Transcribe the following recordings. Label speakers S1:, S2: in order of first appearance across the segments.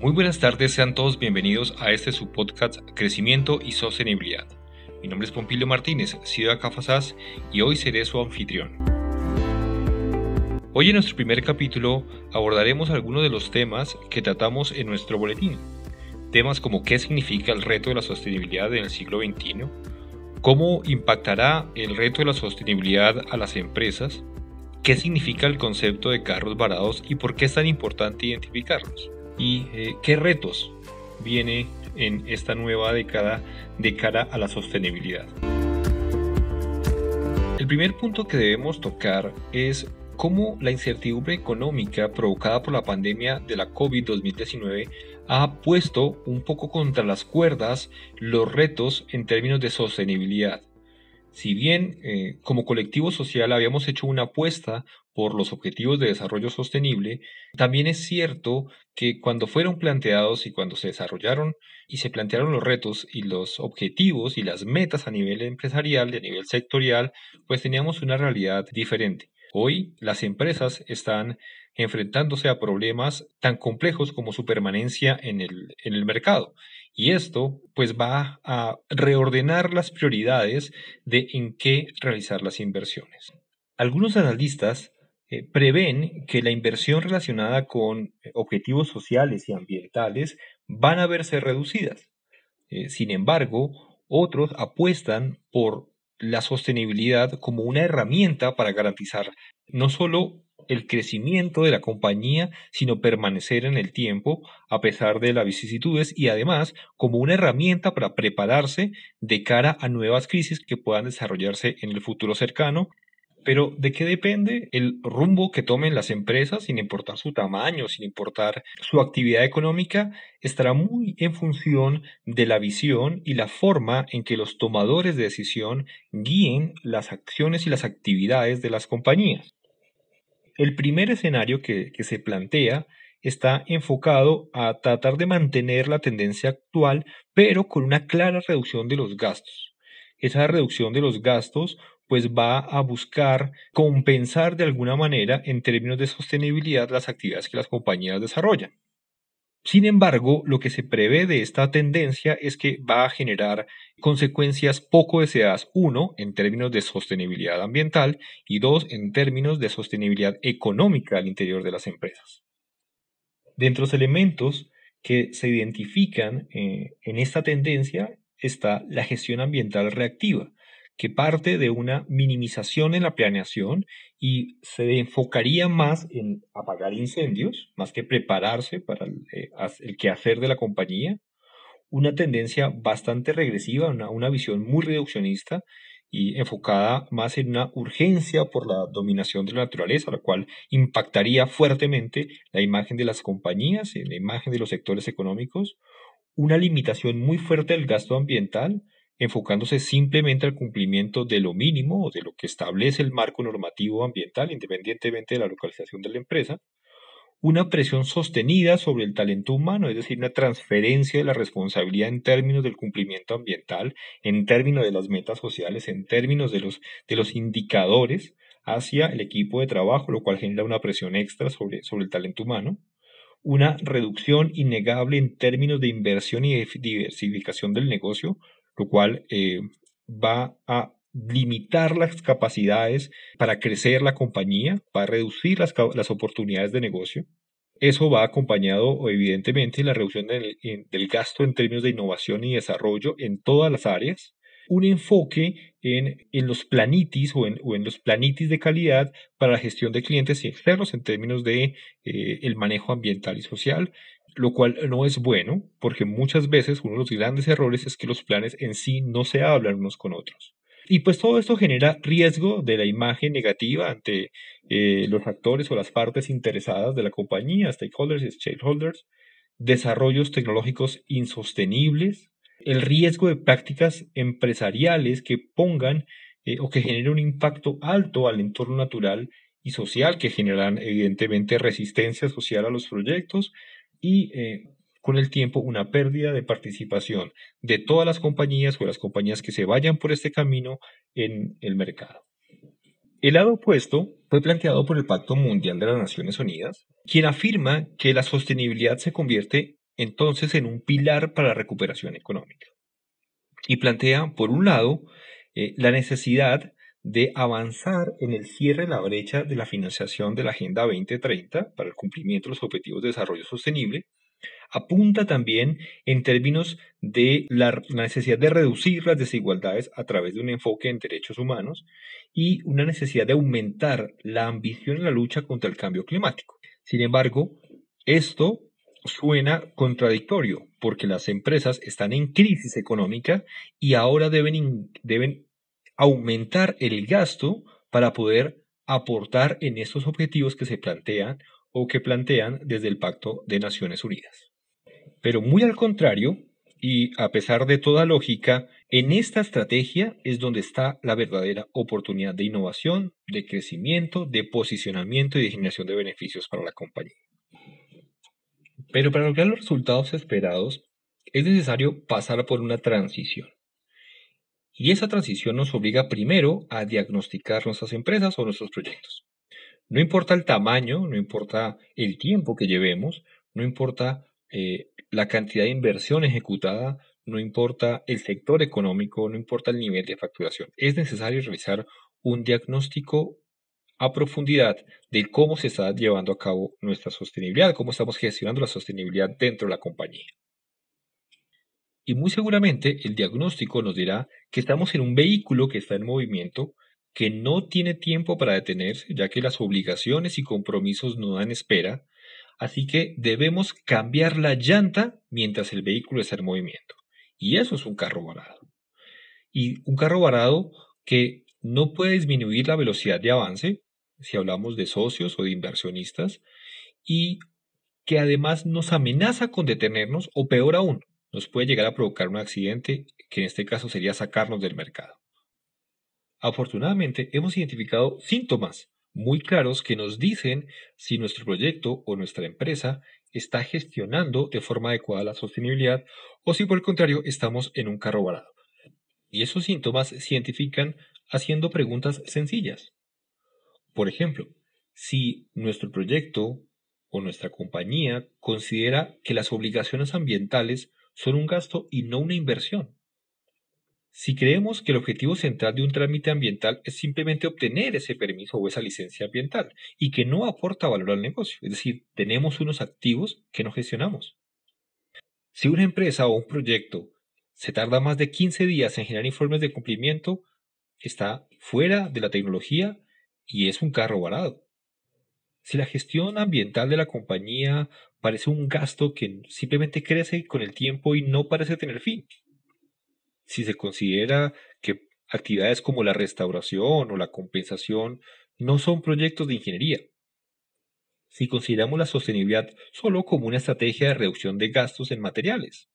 S1: Muy buenas tardes, sean todos bienvenidos a este su podcast Crecimiento y Sostenibilidad. Mi nombre es Pompilio Martínez, Ciudad Cafasás, y hoy seré su anfitrión. Hoy en nuestro primer capítulo abordaremos algunos de los temas que tratamos en nuestro boletín. Temas como qué significa el reto de la sostenibilidad en el siglo XXI, cómo impactará el reto de la sostenibilidad a las empresas, qué significa el concepto de carros varados y por qué es tan importante identificarlos y eh, qué retos viene en esta nueva década de cara a la sostenibilidad. El primer punto que debemos tocar es cómo la incertidumbre económica provocada por la pandemia de la COVID-2019 ha puesto un poco contra las cuerdas los retos en términos de sostenibilidad. Si bien eh, como colectivo social habíamos hecho una apuesta por los objetivos de desarrollo sostenible, también es cierto que cuando fueron planteados y cuando se desarrollaron y se plantearon los retos y los objetivos y las metas a nivel empresarial y a nivel sectorial, pues teníamos una realidad diferente. Hoy las empresas están enfrentándose a problemas tan complejos como su permanencia en el, en el mercado. Y esto pues va a reordenar las prioridades de en qué realizar las inversiones. Algunos analistas eh, prevén que la inversión relacionada con eh, objetivos sociales y ambientales van a verse reducidas. Eh, sin embargo, otros apuestan por la sostenibilidad como una herramienta para garantizar no solo el crecimiento de la compañía, sino permanecer en el tiempo a pesar de las vicisitudes y además como una herramienta para prepararse de cara a nuevas crisis que puedan desarrollarse en el futuro cercano pero ¿de qué depende el rumbo que tomen las empresas, sin importar su tamaño, sin importar su actividad económica? Estará muy en función de la visión y la forma en que los tomadores de decisión guíen las acciones y las actividades de las compañías. El primer escenario que, que se plantea está enfocado a tratar de mantener la tendencia actual, pero con una clara reducción de los gastos. Esa reducción de los gastos pues va a buscar compensar de alguna manera en términos de sostenibilidad las actividades que las compañías desarrollan. Sin embargo, lo que se prevé de esta tendencia es que va a generar consecuencias poco deseadas, uno, en términos de sostenibilidad ambiental y dos, en términos de sostenibilidad económica al interior de las empresas. Dentro de los elementos que se identifican eh, en esta tendencia está la gestión ambiental reactiva, que parte de una minimización en la planeación y se enfocaría más en apagar incendios, más que prepararse para el, eh, quehacer de la compañía. Una tendencia bastante regresiva, una, una visión muy reduccionista y enfocada más en una urgencia por la dominación de la naturaleza, la cual impactaría fuertemente la imagen de las compañías y la imagen de los sectores económicos. Una limitación muy fuerte del gasto ambiental, enfocándose simplemente al cumplimiento de lo mínimo o de lo que establece el marco normativo ambiental, independientemente de la localización de la empresa, una presión sostenida sobre el talento humano, es decir, una transferencia de la responsabilidad en términos del cumplimiento ambiental, en términos de las metas sociales, en términos de los, de los indicadores hacia el equipo de trabajo, lo cual genera una presión extra sobre, sobre el talento humano, una reducción innegable en términos de inversión y diversificación del negocio, lo cual eh, va a limitar las capacidades para crecer la compañía, va a reducir las, las oportunidades de negocio. Eso va acompañado, evidentemente, de la reducción del, del, gasto en términos de innovación y desarrollo en todas las áreas. Un enfoque en, en los planitis o en, los planitis de calidad para la gestión de clientes y externos en términos de eh, el manejo ambiental y social lo cual no es bueno porque muchas veces uno de los grandes errores es que los planes en sí no se hablan unos con otros. Y pues todo esto genera riesgo de la imagen negativa ante eh, los actores o las partes interesadas de la compañía, stakeholders y stakeholders, desarrollos tecnológicos insostenibles, el riesgo de prácticas empresariales que pongan eh, o que generen un impacto alto al entorno natural y social, que generan evidentemente resistencia social a los proyectos, y eh, con el tiempo una pérdida de participación de todas las compañías o las compañías que se vayan por este camino en el mercado. El lado opuesto fue planteado por el Pacto Mundial de las Naciones Unidas, quien afirma que la sostenibilidad se convierte entonces en un pilar para la recuperación económica. Y plantea, por un lado, eh, la necesidad de avanzar en el cierre de la brecha de la financiación de la Agenda 2030 para el cumplimiento de los Objetivos de Desarrollo Sostenible, apunta también en términos de la necesidad de reducir las desigualdades a través de un enfoque en derechos humanos y una necesidad de aumentar la ambición en la lucha contra el cambio climático. Sin embargo, esto suena contradictorio porque las empresas están en crisis económica y ahora deben, deben aumentar el gasto para poder aportar en estos objetivos que se plantean o que plantean desde el Pacto de Naciones Unidas. Pero muy al contrario, y a pesar de toda lógica, en esta estrategia es donde está la verdadera oportunidad de innovación, de crecimiento, de posicionamiento y de generación de beneficios para la compañía. Pero para lograr los resultados esperados es necesario pasar por una transición. Y esa transición nos obliga primero a diagnosticar nuestras empresas o nuestros proyectos. No importa el tamaño, no importa el tiempo que llevemos, no importa eh, la cantidad de inversión ejecutada, no importa el sector económico, no importa el nivel de facturación. Es necesario realizar un diagnóstico a profundidad de cómo se está llevando a cabo nuestra sostenibilidad, cómo estamos gestionando la sostenibilidad dentro de la compañía. Y muy seguramente el diagnóstico nos dirá que estamos en un vehículo que está en movimiento, que no tiene tiempo para detenerse, ya que las obligaciones y compromisos no dan espera, así que debemos cambiar la llanta mientras el vehículo está en movimiento. Y eso es un carro varado. Y un carro varado que no puede disminuir la velocidad de avance, si hablamos de socios o de inversionistas, y que además nos amenaza con detenernos o peor aún, nos puede llegar a provocar un accidente que en este caso sería sacarnos del mercado. Afortunadamente, hemos identificado síntomas muy claros que nos dicen si nuestro proyecto o nuestra empresa está gestionando de forma adecuada la sostenibilidad o si por el contrario estamos en un carro varado. Y esos síntomas se identifican haciendo preguntas sencillas. Por ejemplo, si nuestro proyecto o nuestra compañía considera que las obligaciones ambientales son un gasto y no una inversión. Si creemos que el objetivo central de un trámite ambiental es simplemente obtener ese permiso o esa licencia ambiental y que no aporta valor al negocio, es decir, tenemos unos activos que no gestionamos. Si una empresa o un proyecto se tarda más de 15 días en generar informes de cumplimiento, está fuera de la tecnología y es un carro varado. Si la gestión ambiental de la compañía parece un gasto que simplemente crece con el tiempo y no parece tener fin. Si se considera que actividades como la restauración o la compensación no son proyectos de ingeniería. Si consideramos la sostenibilidad solo como una estrategia de reducción de gastos en materiales.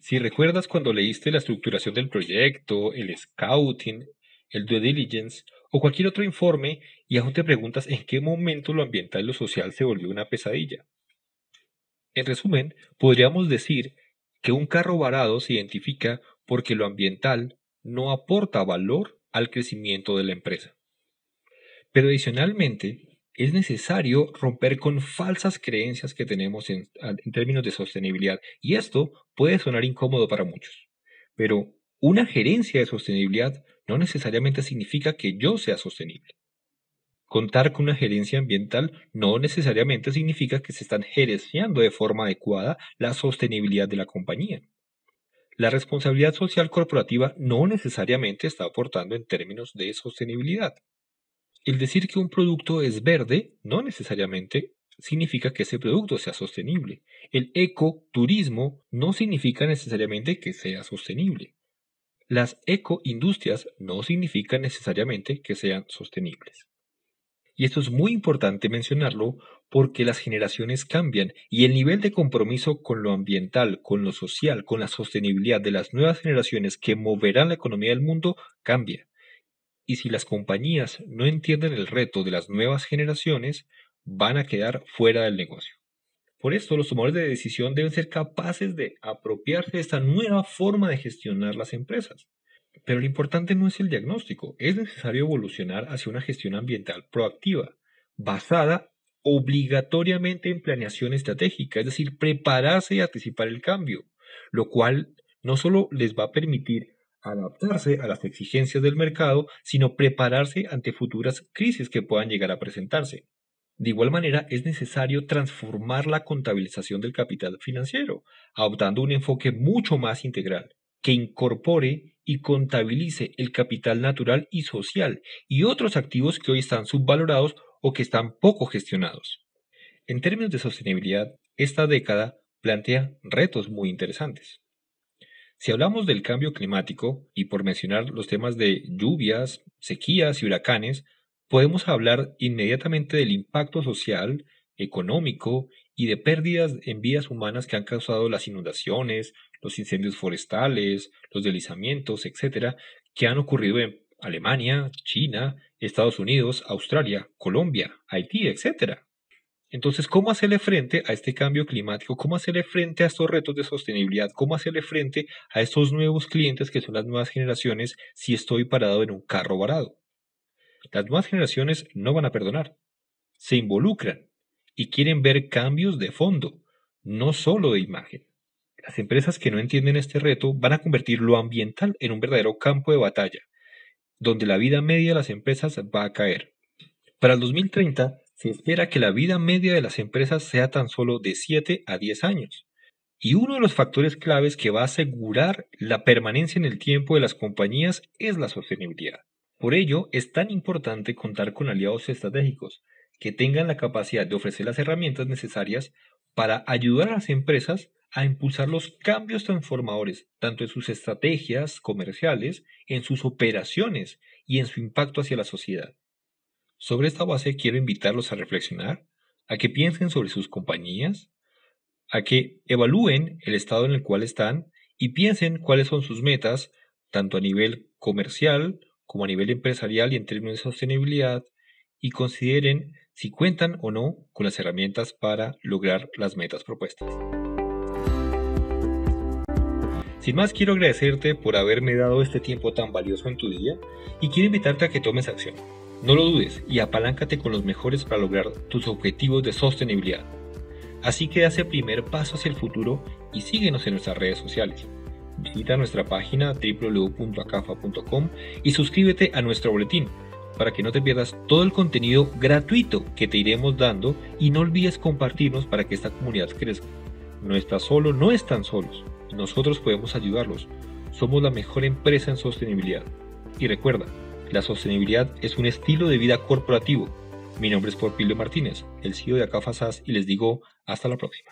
S1: Si recuerdas cuando leíste la estructuración del proyecto, el scouting, el due diligence o cualquier otro informe y aún te preguntas en qué momento lo ambiental y lo social se volvió una pesadilla. En resumen, podríamos decir que un carro varado se identifica porque lo ambiental no aporta valor al crecimiento de la empresa. Pero adicionalmente, es necesario romper con falsas creencias que tenemos en, términos de sostenibilidad, y esto puede sonar incómodo para muchos. Pero una gerencia de sostenibilidad no necesariamente significa que yo sea sostenible. Contar con una gerencia ambiental no necesariamente significa que se están gerenciando de forma adecuada la sostenibilidad de la compañía. La responsabilidad social corporativa no necesariamente está aportando en términos de sostenibilidad. El decir que un producto es verde no necesariamente significa que ese producto sea sostenible. El ecoturismo no significa necesariamente que sea sostenible. Las ecoindustrias no significan necesariamente que sean sostenibles. Y esto es muy importante mencionarlo porque las generaciones cambian y el nivel de compromiso con lo ambiental, con lo social, con la sostenibilidad de las nuevas generaciones que moverán la economía del mundo cambia. Y si las compañías no entienden el reto de las nuevas generaciones, van a quedar fuera del negocio. Por esto, los tomadores de decisión deben ser capaces de apropiarse de esta nueva forma de gestionar las empresas. Pero lo importante no es el diagnóstico, es necesario evolucionar hacia una gestión ambiental proactiva, basada obligatoriamente en planeación estratégica, es decir, prepararse y anticipar el cambio, lo cual no solo les va a permitir adaptarse a las exigencias del mercado, sino prepararse ante futuras crisis que puedan llegar a presentarse. De igual manera, es necesario transformar la contabilización del capital financiero, adoptando un enfoque mucho más integral, que incorpore y contabilice el capital natural y social y otros activos que hoy están subvalorados o que están poco gestionados. En términos de sostenibilidad, esta década plantea retos muy interesantes. Si hablamos del cambio climático, y por mencionar los temas de lluvias, sequías y huracanes, podemos hablar inmediatamente del impacto social, económico y de pérdidas en vidas humanas que han causado las inundaciones, los incendios forestales, los deslizamientos, etcétera, que han ocurrido en Alemania, China, Estados Unidos, Australia, Colombia, Haití, etcétera. Entonces, ¿cómo hacerle frente a este cambio climático? ¿Cómo hacerle frente a estos retos de sostenibilidad? ¿Cómo hacerle frente a estos nuevos clientes que son las nuevas generaciones si estoy parado en un carro varado? Las nuevas generaciones no van a perdonar. Se involucran y quieren ver cambios de fondo, no solo de imagen. Las empresas que no entienden este reto van a convertir lo ambiental en un verdadero campo de batalla, donde la vida media de las empresas va a caer. Para el 2030 se espera que la vida media de las empresas sea tan solo de 7 a 10 años. Y uno de los factores claves que va a asegurar la permanencia en el tiempo de las compañías es la sostenibilidad. Por ello, es tan importante contar con aliados estratégicos que tengan la capacidad de ofrecer las herramientas necesarias para ayudar a las empresas a impulsar los cambios transformadores, tanto en sus estrategias comerciales, en sus operaciones y en su impacto hacia la sociedad. Sobre esta base quiero invitarlos a reflexionar, a que piensen sobre sus compañías, a que evalúen el estado en el cual están y piensen cuáles son sus metas, tanto a nivel comercial como a nivel empresarial y en términos de sostenibilidad, y consideren si cuentan o no con las herramientas para lograr las metas propuestas. Sin más, quiero agradecerte por haberme dado este tiempo tan valioso en tu día y quiero invitarte a que tomes acción. No lo dudes y apaláncate con los mejores para lograr tus objetivos de sostenibilidad. Así que haz el primer paso hacia el futuro y síguenos en nuestras redes sociales. Visita nuestra página www.acafa.com y suscríbete a nuestro boletín para que no te pierdas todo el contenido gratuito que te iremos dando y no olvides compartirnos para que esta comunidad crezca. No estás solo, no están solos. Nosotros podemos ayudarlos. Somos la mejor empresa en sostenibilidad. Y recuerda, la sostenibilidad es un estilo de vida corporativo. Mi nombre es Porpilio Martínez, el CEO de Acafasas y les digo hasta la próxima.